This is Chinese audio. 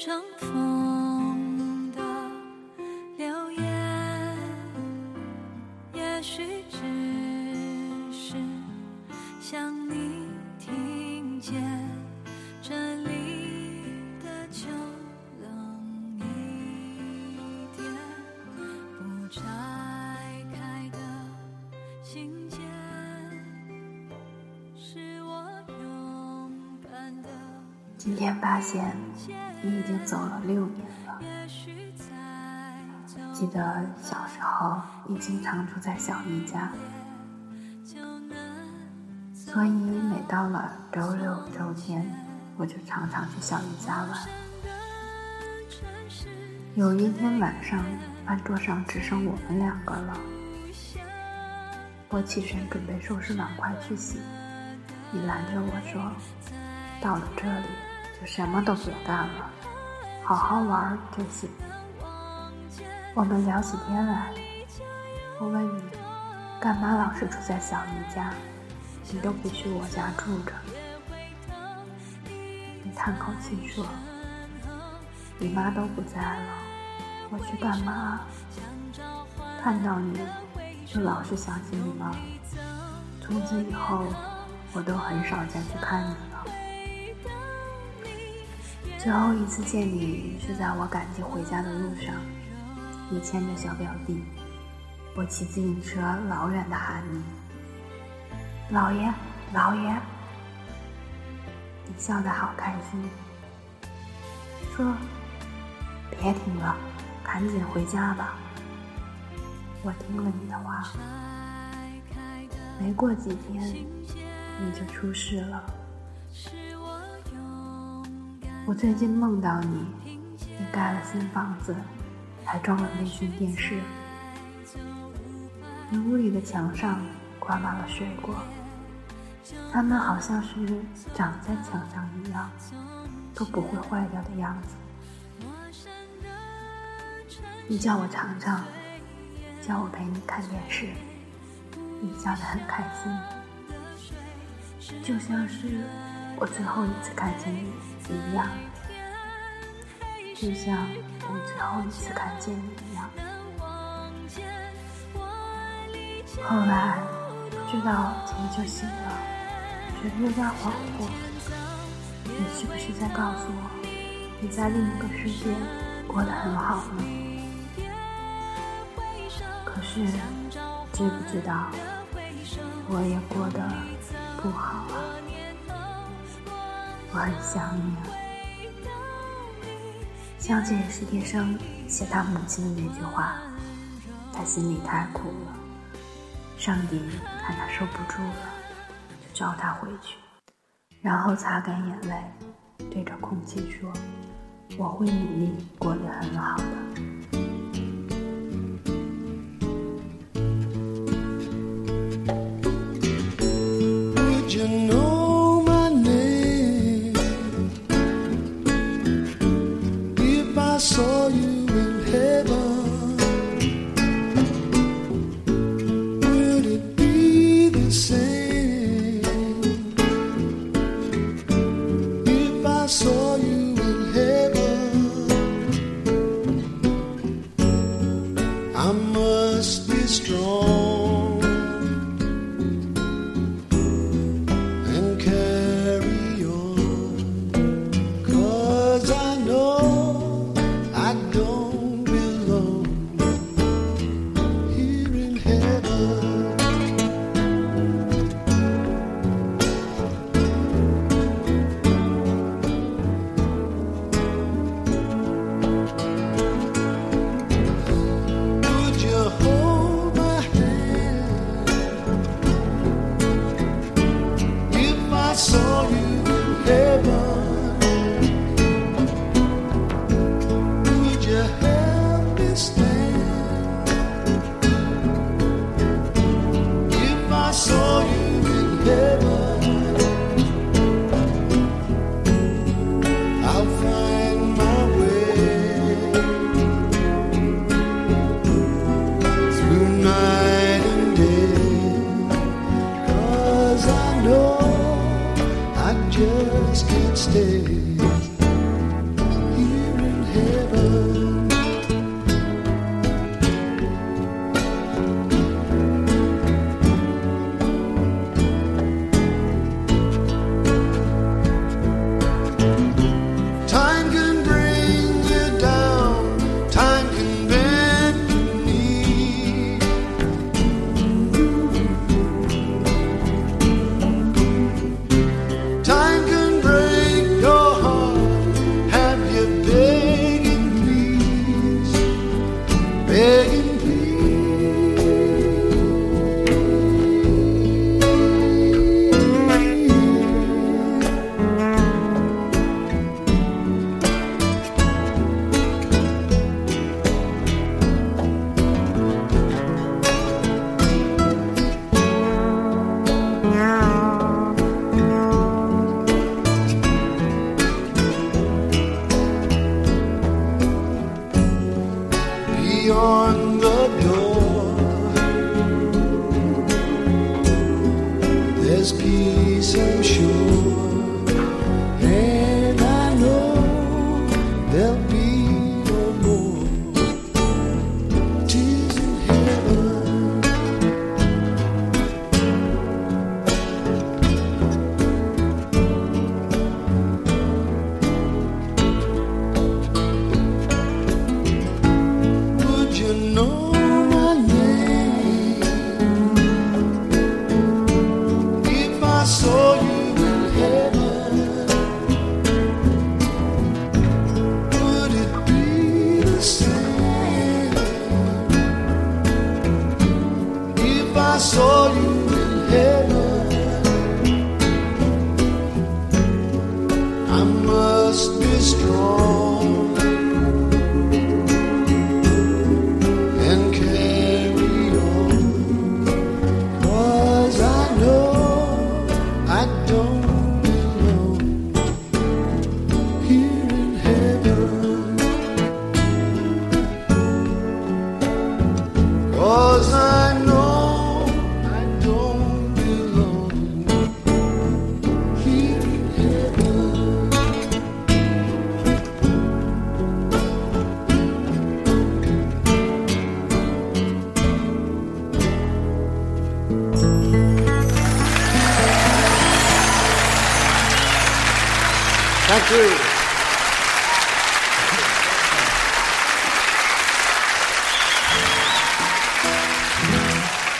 相逢。今天发现你已经走了六年了。记得小时候，你经常住在小姨家，所以每到了周六周天，我就常常去小姨家玩。有一天晚上，饭桌上只剩我们两个了，我起身准备收拾碗筷去洗，你拦着我说：“到了这里。”就什么都别干了，好好玩就行。我们聊起天来，我问你，干嘛老是住在小姨家？你都不去我家住着？你叹口气说：“你妈都不在了，我去干嘛？看到你就老是想起你妈。从此以后，我都很少再去看你。”最后一次见你是在我赶集回家的路上，你牵着小表弟，我骑自行车老远的喊你：“老爷，老爷！”你笑得好开心，说：“别听了，赶紧回家吧。”我听了你的话，没过几天你就出事了。我最近梦到你，你盖了新房子，还装了微讯电视。你屋里的墙上挂满了水果，它们好像是长在墙上一样，都不会坏掉的样子。你叫我尝尝，叫我陪你看电视，你笑得很开心，就像是我最后一次看见你。一样，就像我最后一次看见你一样。后来不知道怎么就醒了，觉得有点恍惚。你是不是在告诉我，你在另一个世界过得很好呢？可是知不知道，我也过得不好啊。我很想你。啊想起史铁生写他母亲的那句话他心里太苦了上帝看他受不住了就叫他回去。然后擦干眼泪对着空气说我会努力过得很好的。soul. heaven. on the door. There's peace, I'm sure. soli Thank you.